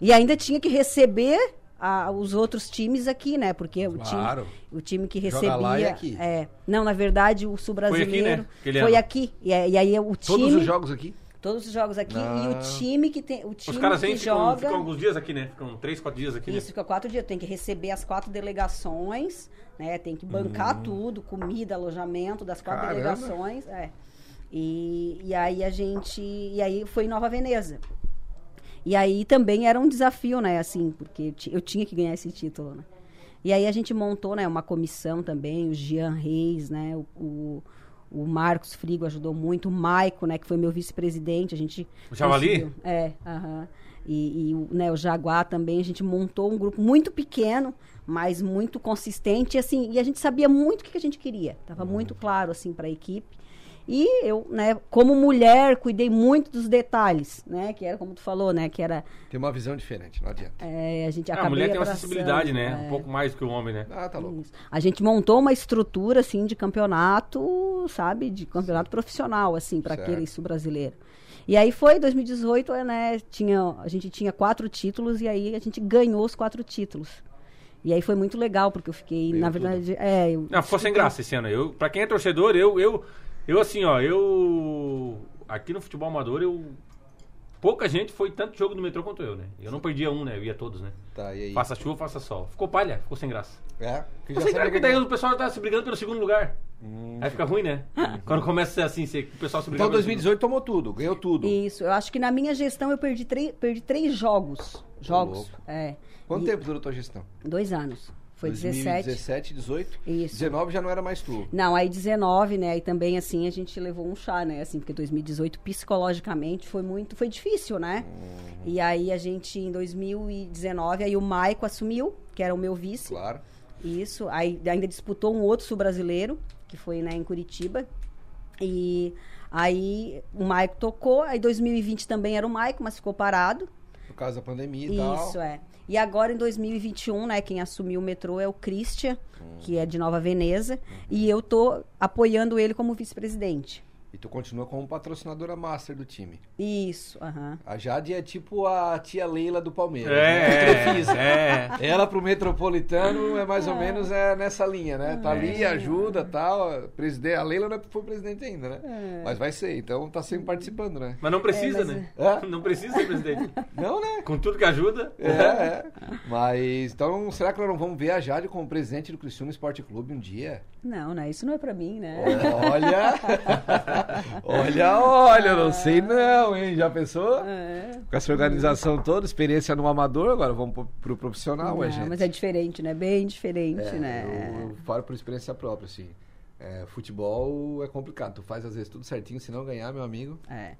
E ainda tinha que receber a- os outros times aqui, né? Porque o Claro. time, o time que Joga recebia. lá e aqui. É, não, na verdade, o Sul aqui, né? Brasileiro Aquele foi aqui. E, e aí o time. Todos os jogos aqui? Todos os jogos aqui. Ah. E o time que tem. O time Os caras que ficam, joga. ficam alguns dias aqui, né? Ficam três, quatro dias aqui, né? Isso fica quatro dias. Tem que receber as quatro delegações, né? Tem que bancar tudo, comida, alojamento das quatro Caramba. delegações. É. E, e aí a gente. E aí foi em Nova Veneza. E aí também era um desafio, né? Assim, porque eu ti- eu tinha que ganhar esse título, né? E aí a gente montou, né, uma comissão também, o Jean Reis, né, o, o, O Marcos Frigo ajudou muito, o Maico, né, que foi meu vice-presidente, a gente... O Javali? É, aham. E, e o, né, o Jaguar também, a gente montou um grupo muito pequeno, mas muito consistente, e, assim, e a gente sabia muito o que que a gente queria. Tava muito claro, assim, para a equipe. E eu, né, como mulher, cuidei muito dos detalhes, né, que era como tu falou, né, que era Tem uma visão diferente, não adianta. é, a gente Ah, a mulher tem uma sensibilidade, né? é. Um pouco mais do que o homem, né? Ah, tá louco. Isso. A gente montou uma estrutura assim de campeonato, sabe, de campeonato profissional assim para aquele sul brasileiro. E aí foi 2018, é, né? Tinha, a gente tinha quatro títulos e aí a gente ganhou os quatro títulos. E aí foi muito legal porque eu fiquei, na verdade, é, eu, Não, ficou sem graça esse ano. Eu, pra quem é torcedor, eu, eu, eu assim, ó, eu. Aqui no futebol amador, eu. Pouca gente foi tanto jogo no metrô quanto eu, né? Eu não perdia um, né? Eu ia todos, né? Tá, e aí? Faça chuva, faça sol. Ficou palha, ficou sem graça. É? Que Ficou sem graça, porque daí o pessoal tá se brigando pelo segundo lugar. Hum. Aí fica ruim, né? Quando começa a ser assim, o pessoal se briga Então pelo segundo- 2018 tomou tudo, ganhou tudo. isso. Eu acho que na minha gestão eu perdi, três perdi três jogos. Jogos. É. Quanto E- tempo durou tua gestão? Dois anos. Foi 17. 2017, 18? Isso. 19 já não era mais tu. Não, aí 19, né? E também, assim, a gente levou um chá, né? Assim, porque 2018, psicologicamente, foi muito... Foi difícil, né? Uhum. E aí, a gente, em 2019, aí o Maico assumiu, que era o meu vice. Claro. Isso. Aí ainda disputou um outro sul-brasileiro, que foi, né, em Curitiba. E aí, o Maico tocou. Aí, 2020 também era o Maico, mas ficou parado. Por causa da pandemia e tal. Isso, é. E agora, em 2021, né, quem assumiu o metrô é o Christian, que é de Nova Veneza, e eu tô apoiando ele como vice-presidente. E tu continua como patrocinadora master do time. Isso, aham. A Jade é tipo a tia Leila do Palmeiras. né? É, é. Ela pro Metropolitano é mais ou menos é nessa linha, né? Tá ali, ajuda tal. Presidente, a Leila não foi presidente ainda, né? Mas vai ser, então tá sempre participando, né? Mas não precisa, É, mas né? é. Não precisa ser presidente. Não, né? Com tudo que ajuda. É, é. Mas então, será que nós não vamos ver a Jade como presidente do Criciúma Esporte Clube um dia? Não, né? Isso não é pra mim, né? Olha! olha, olha, não sei não, hein? Já pensou? É. Com essa organização toda, experiência no amador, agora vamos pro, pro profissional, Não, ué, gente. mas é diferente, né? Bem diferente, É, né? Eu, eu falo por experiência própria, assim. É, futebol é complicado. Tu faz às vezes tudo certinho, se não ganhar, meu amigo. É.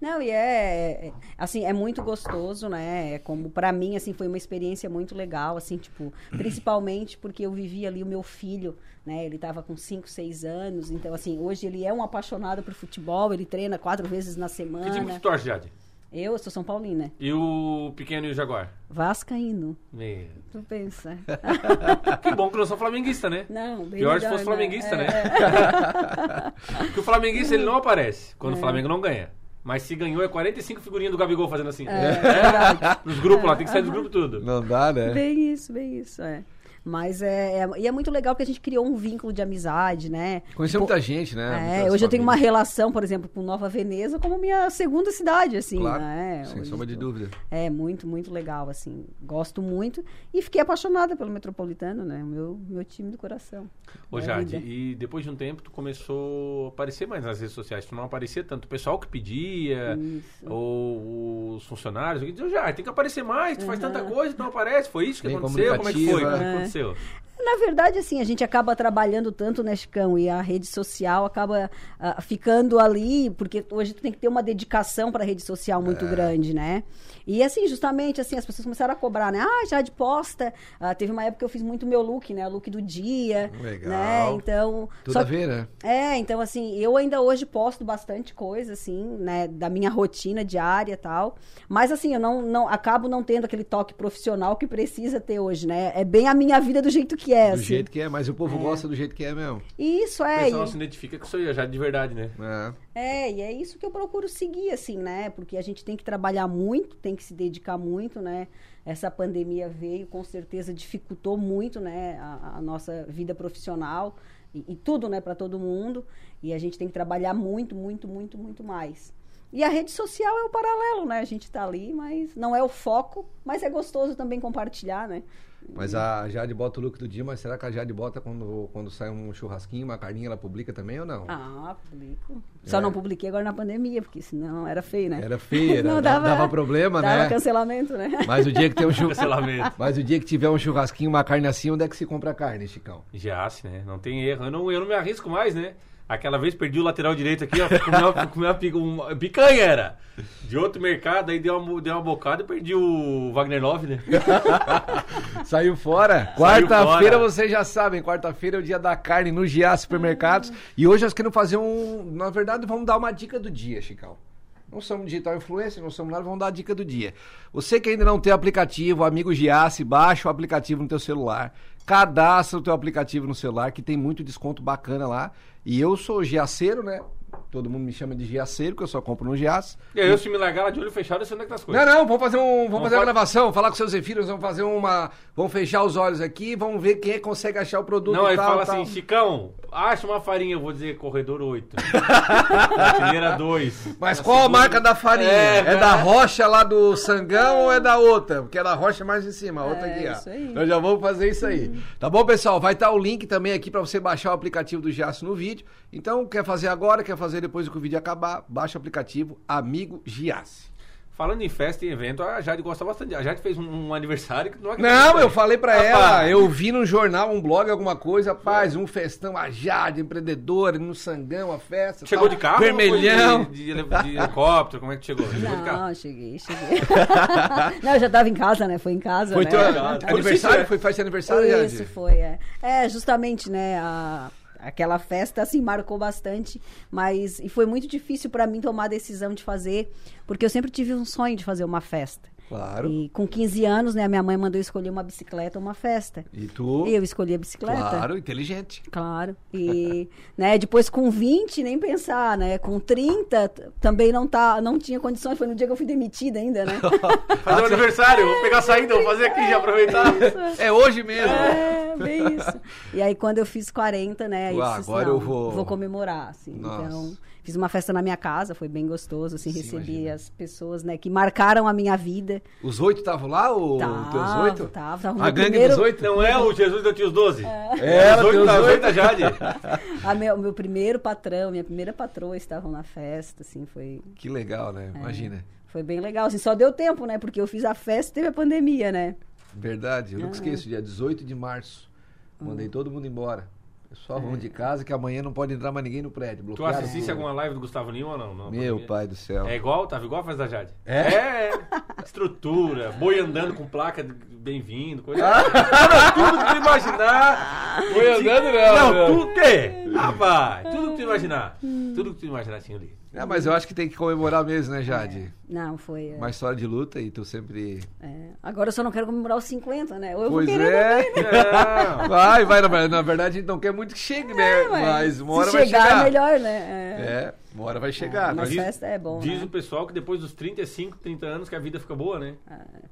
Não, e é, é, assim, é muito gostoso, né? É como para mim assim foi uma experiência muito legal, assim, tipo, principalmente porque eu vivi ali o meu filho, né? Ele tava com 5, 6 anos, então assim, hoje ele é um apaixonado por futebol, ele treina quatro vezes na Que time que semana. tu torce, Jade? Eu sou São Paulina, E o pequeno e o Jaguar? vascaíno. Meu. Tu pensa? Que bom que não sou flamenguista, né? Não, bem Pior se melhor, fosse flamenguista, É, né? é. Porque o flamenguista ele não aparece quando o Flamengo não ganha. Mas se ganhou é 45 figurinhas do Gabigol fazendo assim. É, verdade. Nos grupos lá, tem que sair dos grupos tudo. Não dá, né? Bem isso, bem isso, é. Mas é, é- E é muito legal que a gente criou um vínculo de amizade, né? Conheceu Tipo, muita gente, né? É, hoje eu tenho uma relação, por exemplo, com Nova Veneza como minha segunda cidade, assim, Claro, né? sem Hoje sombra de dúvida. É muito, muito legal, assim. Gosto muito e fiquei apaixonada pelo Metropolitano, né? O meu, meu time do coração. Ô Jade, vida. e depois de um tempo tu começou a aparecer mais nas redes sociais. Tu não aparecia tanto. O pessoal que pedia, Isso. ou os funcionários, que diziam, Jade, tem que aparecer mais, tu faz tanta coisa, tu não aparece. Foi isso que Bem aconteceu? Como é que foi? É. aconteceu? Na verdade, assim, a gente acaba trabalhando tanto, né, Chicão? E a rede social acaba ah, ficando ali, porque hoje tu tem que ter uma dedicação para a rede social muito grande, né? E assim, justamente, assim, as pessoas começaram a cobrar, né? Ah, já de posta. Ah, teve uma época que eu fiz muito meu look, né? Look do dia. Legal. Né? Então. Tudo a ver, né? É, então assim, eu ainda hoje posto bastante coisa, assim, né, da minha rotina diária e tal. Mas assim, eu não, não acabo não tendo aquele toque profissional que precisa ter hoje, né? É bem a minha vida do jeito que é, Do assim. jeito que é, mas o povo gosta do jeito que é mesmo. E Isso O é. pessoal e- se identifica que sou eu, Jade de verdade, né? É. É, e é isso que eu procuro seguir, assim, né? Porque a gente tem que trabalhar muito, tem que se dedicar muito, né? Essa pandemia veio, com certeza dificultou muito, né? A, a nossa vida profissional e, e tudo, né? Para todo mundo. E a gente tem que trabalhar muito, muito, muito, muito mais. E a rede social é o paralelo, né? A gente tá ali, mas não é o foco, mas é gostoso também compartilhar, né? Mas a Jade bota o look do dia, mas será que a Jade bota quando, quando sai um churrasquinho, uma carninha, ela publica também ou não? Ah, publico. Só É. não publiquei agora na pandemia, porque senão era feio, né? Era feia, era- Não, dava, dava problema, dava né? cancelamento, né? Mas o dia que tem um churrasquinho. Cancelamento. Mas o dia que tiver um churrasquinho, uma carne assim, onde é que se compra carne, Chicão? Jace, né? Não tem erro. Eu não, eu não me arrisco mais, né? Aquela vez perdi o lateral direito aqui, ó. Comi uma, comi uma, uma picanha era. De outro mercado, aí deu uma, deu uma bocada e perdi o Wagner Love, né? Saiu fora. Quarta-feira vocês já sabem, quarta-feira é o dia da carne no GA Supermercados. E hoje nós queremos fazer um. Na verdade, vamos dar uma dica do dia, Chicão. Não somos digital influencer, não somos nada, vamos dar a dica do dia. Você que ainda não tem aplicativo, amigo Giasse, baixa o aplicativo no teu celular. Cadastra o teu aplicativo no celular, que tem muito desconto bacana lá. E eu sou giaceiro, né? Todo mundo me chama de giaceiro, que eu só compro no Giasse. E aí, eu, se me largar lá de olho fechado, eu sei onde é que tá as coisas. Não, não, vamos fazer um, vamos Não fazer uma pode- gravação, falar com seus Zefiros, vamos fazer uma, vamos fechar os olhos aqui, vamos ver quem consegue achar o produto Não, aí tal, fala tal. assim, Chicão, acha uma farinha, eu vou dizer corredor 8. Prateleira 2. Mas qual a marca da farinha? É, É, da rocha lá do Sangão ou é da outra? Porque é da rocha mais em cima, a outra É, aqui, ó. isso aí. Nós já vamos fazer isso aí. Tá bom, pessoal? Vai estar o link também aqui pra você baixar o aplicativo do Giasse no vídeo. Então, quer fazer agora, quer fazer depois que o vídeo acabar, baixa o aplicativo Amigo Giasse. Falando em festa e evento, a Jade gosta bastante. A Jade fez um, um aniversário que não Não, eu falei pra Rapaz. ela, eu vi no jornal, um blog, alguma coisa, rapaz, um festão, a Jade, empreendedora, no Sangão, a festa. Chegou tal, de carro? Vermelhão. De, de, de helicóptero? Como é que chegou? Chegou de carro? Não, cheguei, cheguei. não, eu já tava em casa, né? Foi em casa, Foi né? teu aniversário? Foi, faz aniversário, Jade? Isso foi, é. É, justamente, né, a- aquela festa, assim, marcou bastante, mas, e foi muito difícil pra mim tomar a decisão de fazer, porque eu sempre tive um sonho de fazer uma festa. Claro. E com 15 anos, né, a minha mãe mandou eu escolher uma bicicleta ou uma festa. E tu? E eu escolhi a bicicleta. Claro, inteligente. Claro. E, né, depois com 20, nem pensar, né? Com 30, t- também não tá, não tinha condições, foi no dia que eu fui demitida ainda, né? Fazer um aniversário, vou pegar a saída, vou fazer aqui já aproveitar. É hoje mesmo. É, bem isso. E aí quando eu fiz 40, né, aí eu Uau, disse, agora não, eu vou- comemorar, assim. Nossa. Então, fiz uma festa na minha casa, foi bem gostoso, assim, Sim, recebi imagina. as pessoas, né, que marcaram a minha vida. Os oito estavam lá, ou Tava, teus oito? tava, tava. A Meu gangue primeiro- dos oito? Não é o Jesus deu os 12? É, os oito da oito. da Jade. A meu, meu primeiro patrão, minha primeira patroa estavam na festa, assim, foi Que legal, É. né? Imagina. Foi bem legal, assim, só deu tempo, né? Porque eu fiz a festa e teve a pandemia, né? Verdade, eu nunca esqueço, dia 18 de março. Mandei todo mundo embora. Pessoal, vamos de casa que amanhã não pode entrar mais ninguém no prédio. Tu bloquearam assistisse tudo. alguma live do Gustavo Lima ou não? não Meu pandemia? pai do céu. É igual? Tava igual a festa da Jade? É? É, é. Estrutura, boi andando com placa de bem-vindo, coisa. Cara, tudo que tu imaginar. Boi andando não, Não, não. tudo o quê? Rapaz, tudo que tu imaginar. Tudo que tu imaginar tinha ali. É, mas eu acho que tem que comemorar mesmo, né, Jade? Não, foi. é, Uma história de luta e tu sempre. é. Agora eu só não quero comemorar os 50, né? Ou eu pois vou querer é. também, né? Não. Vai, vai, na, na verdade a gente não quer muito que chegue, né? É, mas uma hora se vai chegar, chegar. é melhor, né? É. É, uma hora vai chegar. mas Mas festa é bom, Diz né? o pessoal que depois dos 35, 30 anos que a vida fica boa, né?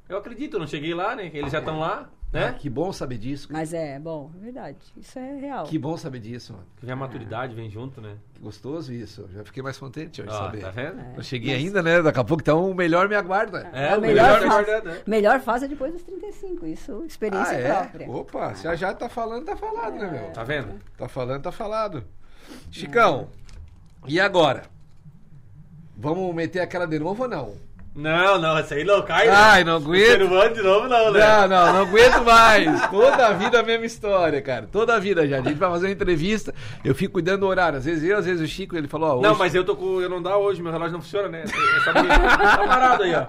Eu acredito, eu não cheguei lá, né? Eles já estão lá, Ah, né? que bom saber disso. Mas é bom, é verdade. Isso é real. Que bom saber disso, mano. Que vem a maturidade, vem junto, né? Que gostoso isso. Já fiquei mais contente hoje de Ó, saber. tá vendo? Não cheguei ainda, né? Daqui a pouco então o melhor me aguarda. É, a o melhor, melhor tá fase, guardado, né? melhor fase é depois dos 35. Isso, experiência Ah, é? própria. Opa, se a já tá falando, tá falado, né, meu? Tá vendo? Tá falando, tá falado. Chicão, e agora? Vamos meter aquela de novo ou não? Não, não, essa aí não cai. Ai, né? não O aguento. ser humano de novo não, né? Não, não, não aguento mais. Toda a vida a mesma história, cara. Toda a vida, já. A gente vai fazer uma entrevista, eu fico cuidando do horário. Às vezes eu, às vezes o Chico, ele falou, ó, hoje... Não, mas eu tô com. Eu não dá hoje, meu relógio não funciona, né? É só. Tá parado aí, ó.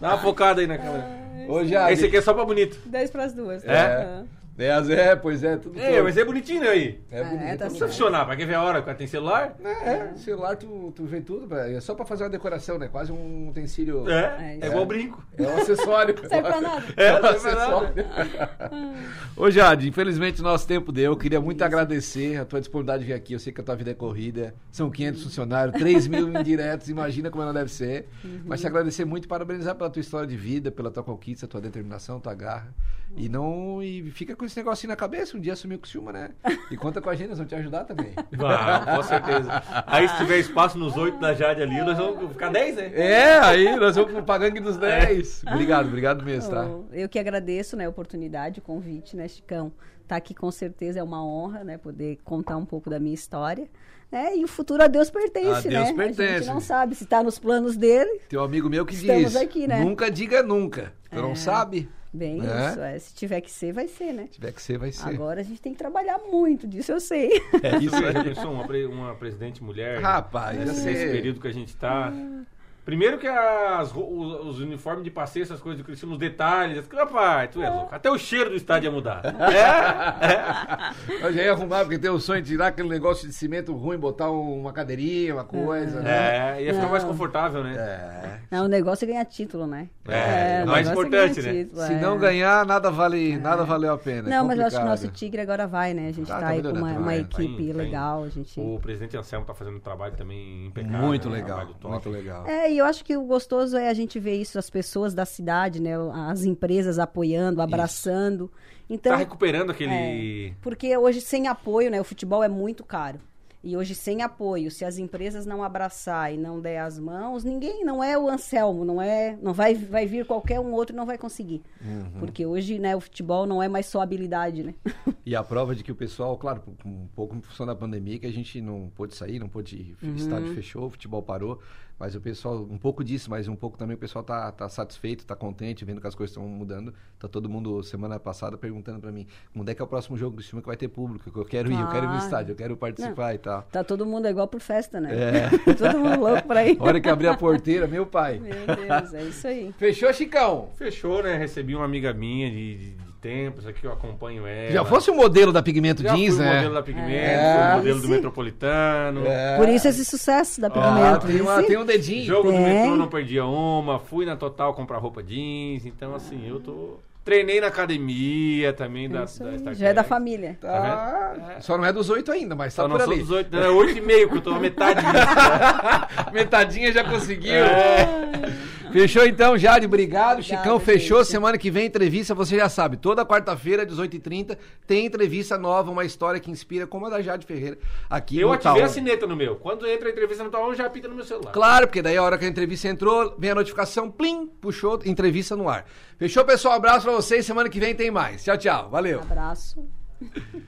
Dá uma focada aí na câmera. Hoje já... Esse aqui é só pra bonito. 10 para as duas. É. né? É, às- é, pois é, tudo É, todo. mas é bonitinho né, aí. É bonito. É, tá Não precisa funcionar, pra quem vê a hora, tem celular. É, celular tu, tu vê tudo, velho. é só pra fazer uma decoração, né? Quase um utensílio. É, É, é igual brinco. É um acessório. Serve pra nada. É, um pra acessório. Ô Jade, infelizmente o nosso tempo deu. Eu queria muito agradecer a tua disponibilidade de vir aqui. Eu sei que a tua vida é corrida. São 500 funcionários, 3 mil indiretos. Imagina como ela deve ser. Mas te agradecer muito e parabenizar pela tua história de vida, pela tua conquista, tua determinação, tua garra. E não. E fica com esse negocinho na cabeça. Um dia assumir com o Silma, né? E conta com a gente, nós vamos te ajudar também. Vamos, com certeza. Aí se tiver espaço nos oito da Jade ali, nós vamos ficar dez, né? É, aí nós vamos pra gangue dos 10. Obrigado, obrigado mesmo, tá? Eu que agradeço né, a oportunidade, o convite, né, Chicão? Tá aqui com certeza é uma honra, né? Poder contar um pouco da minha história. Né? E o futuro a Deus pertence, A né? Deus A pertence. gente não sabe se tá nos planos dele. Tem um amigo meu que diz: aqui, né? nunca diga nunca. Tu não sabe? Bem É? isso, é. Se tiver que ser, vai ser, né? Se tiver que ser, vai ser. Agora a gente tem que trabalhar muito, disso eu sei. É isso. Pensou uma, pre- uma presidente mulher. Rapaz, ia nesse, nesse período que a gente tá. Primeiro que as, os, os uniformes de passeio, essas coisas do Cristiano, os detalhes. Rapaz, tu é louco. Até o cheiro do estádio ia mudar. É? Eu já ia arrumar, porque tem o sonho de tirar aquele negócio de cimento ruim, botar um- uma cadeirinha, uma coisa, né? É, ia ficar mais Não. confortável, né? É. Não, o negócio é ganhar título, né? É, o mais negócio importante, né? título, Se é. não ganhar, nada vale, nada valeu a pena. é Não, mas eu acho que o nosso Tigre agora vai, né? A gente Tá, tá, tá aí com uma, uma equipe Tá tá legal. A gente... O presidente Anselmo tá fazendo um trabalho também impecável. Muito né? Legal, muito legal. É, e eu acho que o gostoso é a gente ver isso, as pessoas da cidade, né? As empresas apoiando, abraçando. Então, Tá recuperando aquele. porque hoje sem apoio, né? O futebol é muito caro. E hoje sem apoio, se as empresas não abraçar e não der as mãos, ninguém, não é o Anselmo, não é, não vai, vai vir qualquer um outro e não vai conseguir. Uhum. Porque hoje, né, o futebol não é mais só habilidade, né? E a prova de que o pessoal, claro, um pouco em função da pandemia, que a gente não pôde sair, não pôde ir, Uhum. o estádio fechou, o futebol parou, mas o pessoal, um pouco disso, mas um pouco também o pessoal tá, tá satisfeito, tá contente, vendo que as coisas estão mudando. Tá todo mundo, semana passada, perguntando pra mim, quando é que é o próximo jogo do time que vai ter público? Que eu quero ir, eu quero ir no Claro. estádio, eu quero participar e tal. Tá todo mundo igual por festa, né? É. todo mundo louco pra ir. A hora que abrir a porteira, meu pai. Meu Deus, é isso aí. Fechou, Chicão? Fechou, né? Recebi uma amiga minha de, de, de tempos aqui, eu acompanho ela. Já fosse o modelo da Pigmento Já Jeans, fui o né? modelo da Pigmento, É. o modelo do. Metropolitano. É. Por isso esse sucesso da Ah, Pigmento. tem, uma- tem um dedinho. Jogo do Tem. metrô não perdia uma, fui na Total comprar roupa jeans, então assim, eu tô. Treinei na academia também da, É isso da Já é da família. Tá. Só não é dos oito ainda, mas tá Só por não sou ali. dos oito, não, é oito e meio, que eu tô a metade disso. Metadinha já conseguiu. É. Fechou então, Jade, obrigado. Obrigada, Chicão fechou. gente. Semana que vem, entrevista, você já sabe. Toda quarta-feira, 18h30, tem entrevista nova, uma história que inspira, como a da Jade Ferreira, aqui Eu no ativei Tal. a sineta no meu. Quando entra a entrevista no Tal, já apita no meu celular. Claro, porque daí a hora que a entrevista entrou, vem a notificação, plim, puxou, entrevista no ar. Fechou, pessoal? Abraço pra vocês. Semana que vem tem mais. Tchau, tchau. Valeu. Abraço.